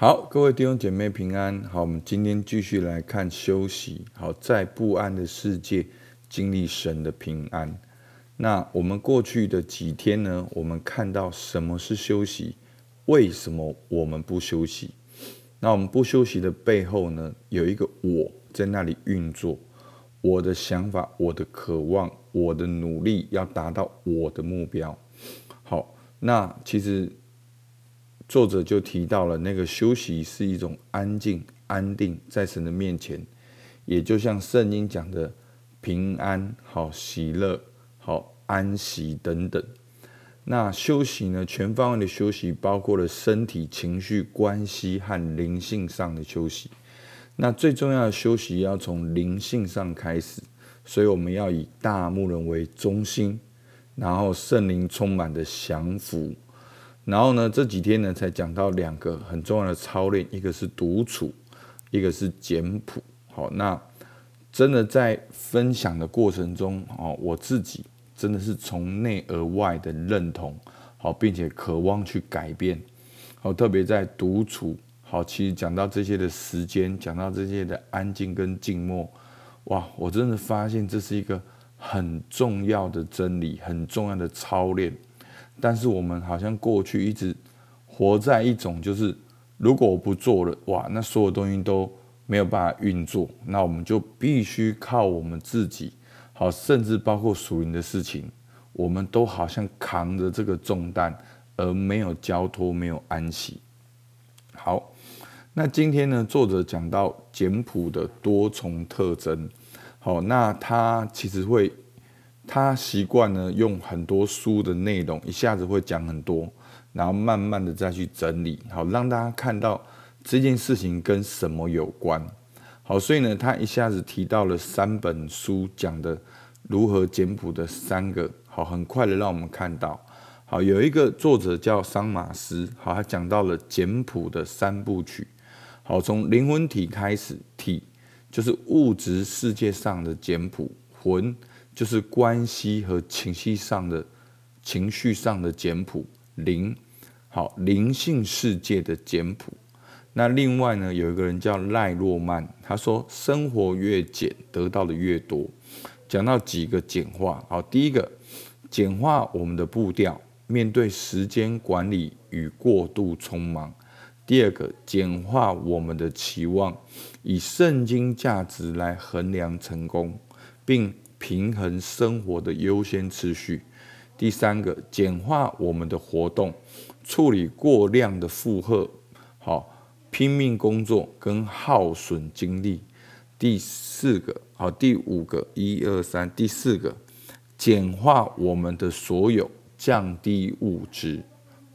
好，各位弟兄姐妹平安。好，我们今天继续来看休息。好，在不安的世界经历神的平安。那我们过去的几天呢？我们看到什么是休息？为什么我们不休息？那我们不休息的背后呢？有一个我在那里运作，我的想法，我的渴望，我的努力，要达到我的目标。好，那其实作者就提到了，那个休息是一种安静、安定在神的面前，也就像圣经讲的平安、好喜乐、好安息等等。那休息呢？全方位的休息，包括了身体、情绪、关系和灵性上的休息。那最重要的休息要从灵性上开始，所以我们要以大牧人为中心，然后圣灵充满的降服。然后呢，这几天呢才讲到两个很重要的操练，一个是独处，一个是简朴。好，那真的在分享的过程中，哦，我自己。真的是从内而外的认同，好，并且渴望去改变，好，特别在独处，好，其实讲到这些的时间，讲到这些的安静跟静默，哇，我真的发现这是一个很重要的真理，很重要的操练。但是我们好像过去一直活在一种，就是如果我不做了，哇，那所有东西都没有办法运作，那我们就必须靠我们自己。好，甚至包括属灵的事情，我们都好像扛着这个重担，而没有交托，没有安息。好，那今天呢，作者讲到简朴的多重特征。好，那他其实会，他习惯呢用很多书的内容，一下子会讲很多，然后慢慢的再去整理，好让大家看到这件事情跟什么有关。好，所以呢，他一下子提到了三本书讲的如何简朴的三个，好，很快的让我们看到，好，有一个作者叫桑马斯，好，他讲到了简朴的三部曲，好，从灵魂体开始，体就是物质世界上的简朴，魂就是关系和情绪上的情绪上的简朴，灵，好，灵性世界的简朴。那另外呢，有一个人叫赖洛曼，他说：“生活越简，得到的越多。”讲到几个简化，好，第一个，简化我们的步调，面对时间管理与过度匆忙；第二个，简化我们的期望，以圣经价值来衡量成功，并平衡生活的优先次序；第三个，简化我们的活动，处理过量的负荷，好。拼命工作跟耗损精力，第四个好，第五个一二三，第四个简化我们的所有，降低物质，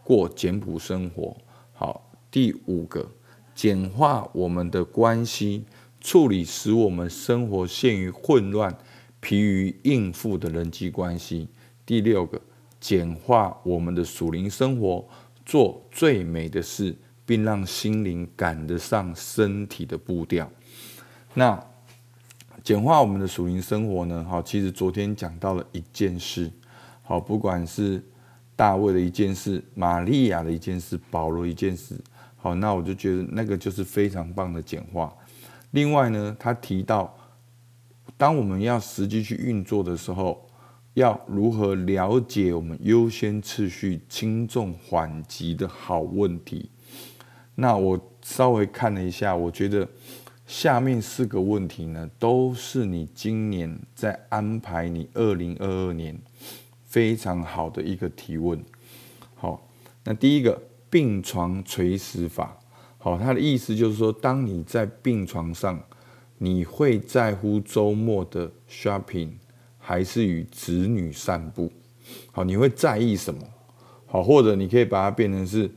过简朴生活。好，第五个简化我们的关系，处理使我们生活陷于混乱、疲于应付的人际关系。第六个简化我们的属灵生活，做最美的事。并让心灵赶得上身体的步调。那简化我们的属灵生活呢？好，其实昨天讲到了一件事，好，不管是大卫的一件事、玛利亚的一件事、保罗一件事，好，那我就觉得那个就是非常棒的简化。另外呢，他提到，当我们要实际去运作的时候，要如何了解我们优先次序、轻重缓急的好问题。那我稍微看了一下，我觉得下面四个问题呢，都是你今年在安排你二零二二年非常好的一个提问。好，那第一个病床垂死法，好，它的意思就是说，当你在病床上，你会在乎周末的 shopping，还是与子女散步？好，你会在意什么？好，或者你可以把它变成是。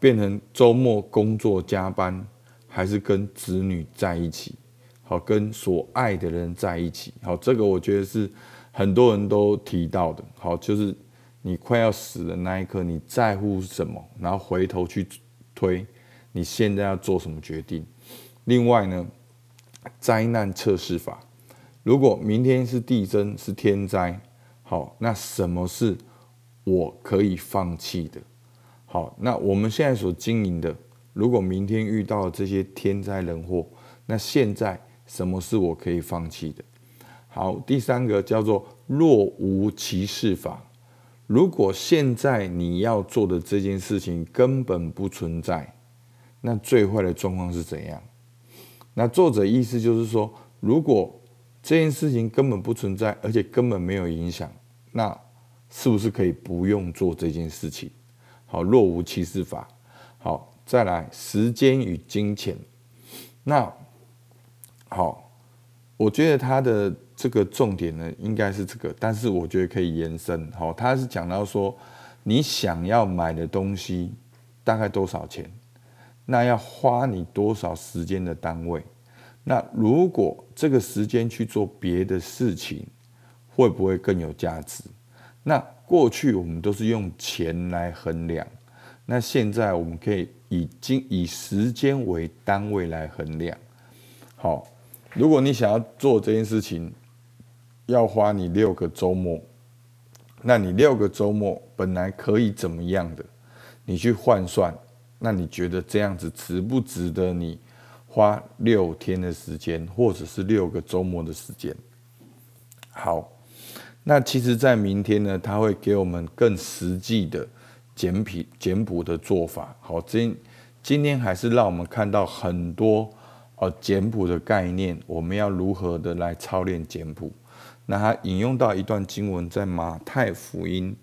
变成周末工作加班，还是跟子女在一起？好，跟所爱的人在一起。好，这个我觉得是很多人都提到的。好，就是你快要死的那一刻，你在乎什么？然后回头去推，你现在要做什么决定？另外呢，灾难测试法，如果明天是地震是天灾，好，那什么是我可以放弃的？好，那我们现在所经营的如果明天遇到这些天灾人祸，那现在什么是我可以放弃的？好，第三个叫做若无其事法。如果现在你要做的这件事情根本不存在，那最坏的状况是怎样？那作者意思就是说，如果这件事情根本不存在，而且根本没有影响，那是不是可以不用做这件事情？好，若无其事法。好，再来时间与金钱。那好，我觉得他的这个重点呢，应该是这个，但是我觉得可以延伸。好，他是讲到说，你想要买的东西大概多少钱？那要花你多少时间的单位？那如果这个时间去做别的事情，会不会更有价值？那过去我们都是用钱来衡量，那现在我们可以以金以时间为单位来衡量。好，如果你想要做这件事情，要花你六个周末，那你六个周末本来可以怎么样的？你去换算，那你觉得这样子值不值得你？花六天的时间，或者是六个周末的时间。好，那其实，在明天呢，他会给我们更实际的简品简补的做法。好，今今天还是让我们看到很多呃简补的概念，我们要如何的来操练简补？那他引用到一段经文，在马太福音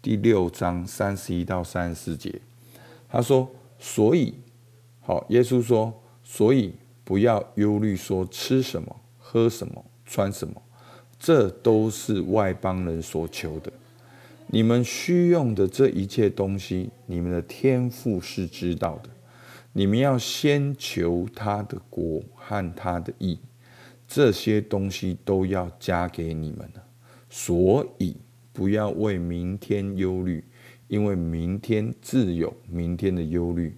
第六章三十一到三十四节，他说：“所以，好，耶稣说。”所以不要忧虑，说吃什么、喝什么、穿什么，这都是外邦人所求的。你们需用的这一切东西，你们的天赋是知道的。你们要先求他的国和他的义，这些东西都要加给你们了。所以不要为明天忧虑，因为明天自有明天的忧虑。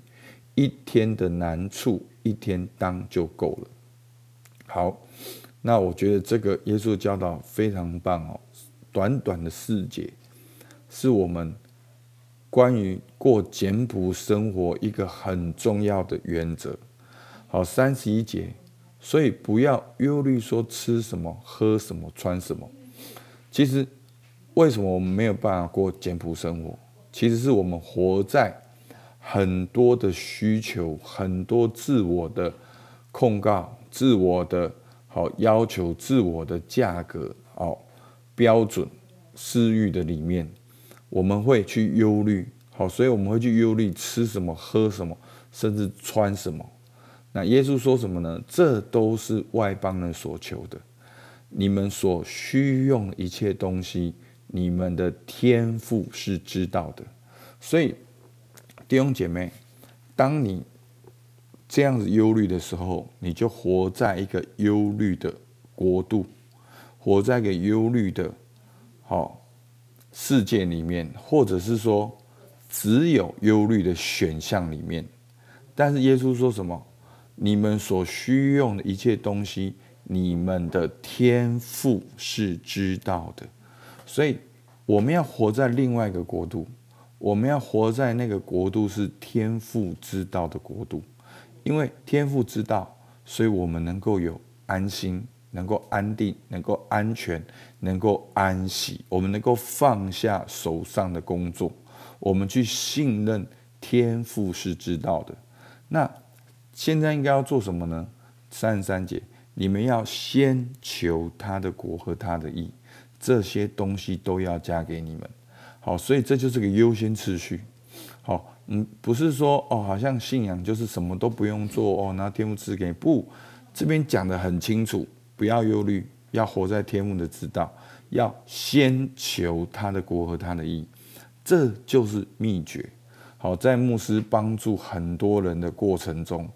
一天的难处，一天当就够了。好，那我觉得这个耶稣教导非常棒哦。短短的四节，是我们关于过简朴生活一个很重要的原则。好，三十一节，所以不要忧虑说吃什么、喝什么、穿什么。其实，为什么我们没有办法过简朴生活？其实是我们活在。很多的需求，很多自我的控告、自我的好要求、自我的价格、好标准、私欲的里面，我们会去忧虑，好，所以我们会去忧虑吃什么、喝什么，甚至穿什么。那耶稣说什么呢？这都是外邦人所求的。你们所需用一切东西，你们的天赋是知道的，所以。弟兄姐妹，当你这样子忧虑的时候，你就活在一个忧虑的国度，活在一个忧虑的好世界里面，或者是说只有忧虑的选项里面。但是耶稣说什么？你们所需用的一切东西，你们的天赋是知道的。所以我们要活在另外一个国度。我们要活在那个国度是天父之道的国度，因为天父之道，所以我们能够有安心，能够安定，能够安全，能够安息。我们能够放下手上的工作，我们去信任天父是知道的。那现在应该要做什么呢？三十三节，你们要先求他的国和他的义，这些东西都要加给你们。好，所以这就是个优先次序。好，嗯，不是说哦，好像信仰就是什么都不用做哦，拿天赋赐给不？这边讲的很清楚，不要忧虑，要活在天赋的知道，要先求他的国和他的义，这就是秘诀。好，在牧师帮助很多人的过程中，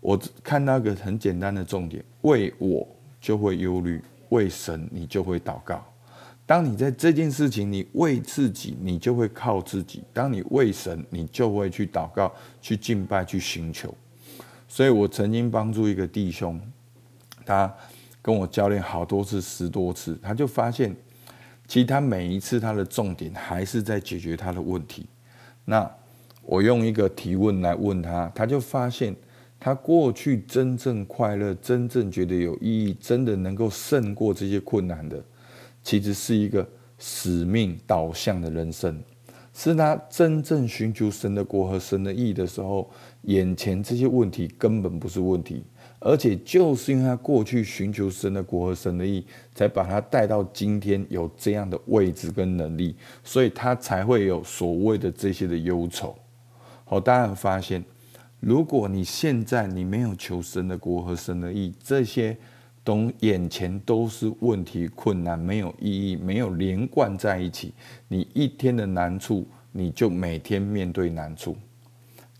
我看到一个很简单的重点：为我就会忧虑，为神你就会祷告。当你在这件事情，你为自己，你就会靠自己；当你为神，你就会去祷告、去敬拜、去寻求。所以我曾经帮助一个弟兄，他跟我教练好多次、十多次，他就发现，其实他每一次他的重点还是在解决他的问题。那我用一个提问来问他，他就发现他过去真正快乐、真正觉得有意义、真的能够胜过这些困难的，其实是一个使命导向的人生。是他真正寻求神的国和神的义的时候，眼前这些问题根本不是问题，而且就是因为他过去寻求神的国和神的义，才把他带到今天有这样的位置跟能力，所以他才会有所谓的这些的忧愁。好，大家发现，如果你现在你没有求神的国和神的义，这些懂眼前都是问题、困难，没有意义，没有连贯在一起。你一天的难处，你就每天面对难处。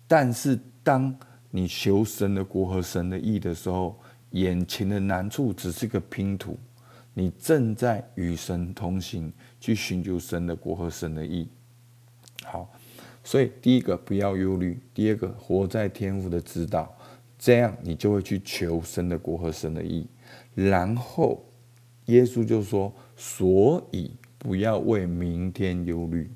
但是，当你求神的国和神的意的时候，眼前的难处只是个拼图，你正在与神同行，去寻求神的国和神的意。好，所以第一个不要忧虑，第二个活在天父的指导，这样你就会去求神的国和神的意。然后，耶稣就说：“所以不要为明天忧虑，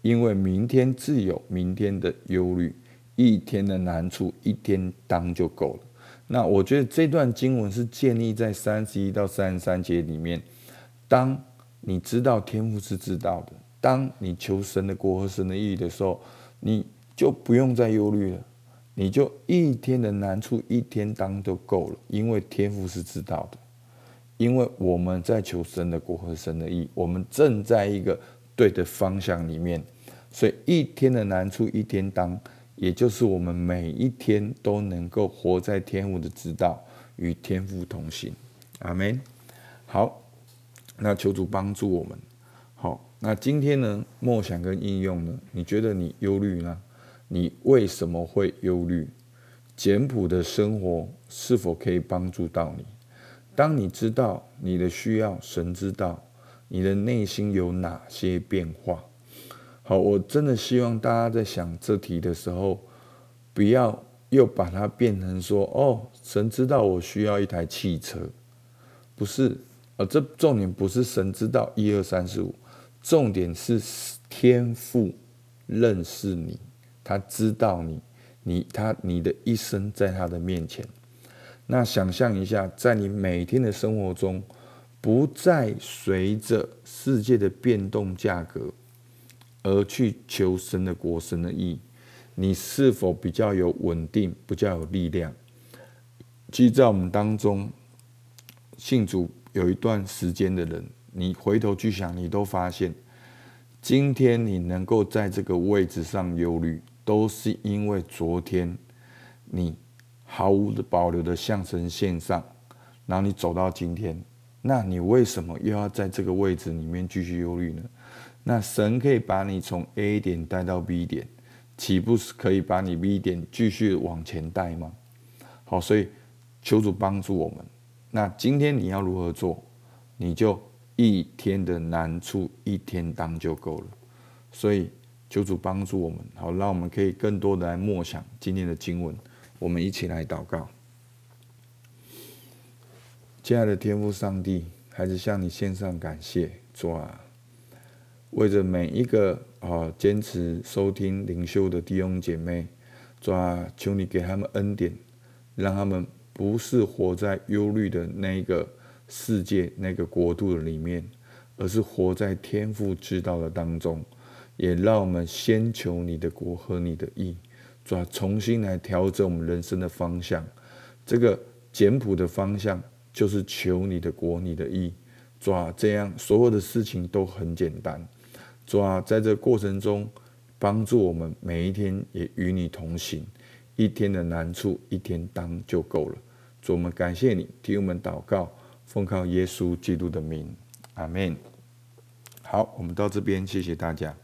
因为明天自有明天的忧虑，一天的难处一天当就够了。”那我觉得这段经文是建立在三十一到三十三节里面。当你知道天父是知道的，当你求神的国和神的意义的时候，你就不用再忧虑了。你就一天的难处一天当就够了，因为天父是知道的，因为我们在求神的国和神的意，我们正在一个对的方向里面，所以一天的难处一天当，也就是我们每一天都能够活在天父的知道与天父同行，阿门。好，那求主帮助我们。好，那今天呢，梦想跟应用呢，你觉得你忧虑呢？你为什么会忧虑？简朴的生活是否可以帮助到你？当你知道你的需要，神知道你的内心有哪些变化。好，我真的希望大家在想这题的时候，不要又把它变成说：“哦，神知道我需要一台汽车。”不是，呃，这重点不是神知道一二三四五，重点是天赋认识你。他知道你，你他你的一生在他的面前。那想象一下，在你每天的生活中，不再随着世界的变动价格而去求神的国、神的意，你是否比较有稳定、比较有力量？其实，在我们当中，信主有一段时间的人，你回头去想，你都发现，今天你能够在这个位置上忧虑。都是因为昨天你毫无保留的向神献上，然后你走到今天，那你为什么又要在这个位置里面继续忧虑呢？那神可以把你从 A 点带到 B 点，岂不是可以把你 B 点继续往前带吗？好，所以求主帮助我们。那今天你要如何做？你就一天的难处一天当就够了。所以。求主帮助我们，好，让我们可以更多的来默想今天的经文。我们一起来祷告。亲爱的天父上帝，还是向你献上感谢，主啊，为着每一个啊坚持收听灵修的弟兄姐妹，主啊，求你给他们恩典，让他们不是活在忧虑的那个世界、那个国度的里面，而是活在天父知道的当中。也让我们先求你的国和你的意，主要重新来调整我们人生的方向。这个简朴的方向就是求你的国、你的意，主要这样所有的事情都很简单。主要在这过程中帮助我们每一天也与你同行，一天的难处一天当就够了。主，我们感谢你，替我们祷告，奉靠耶稣基督的名，阿门。好，我们到这边，谢谢大家。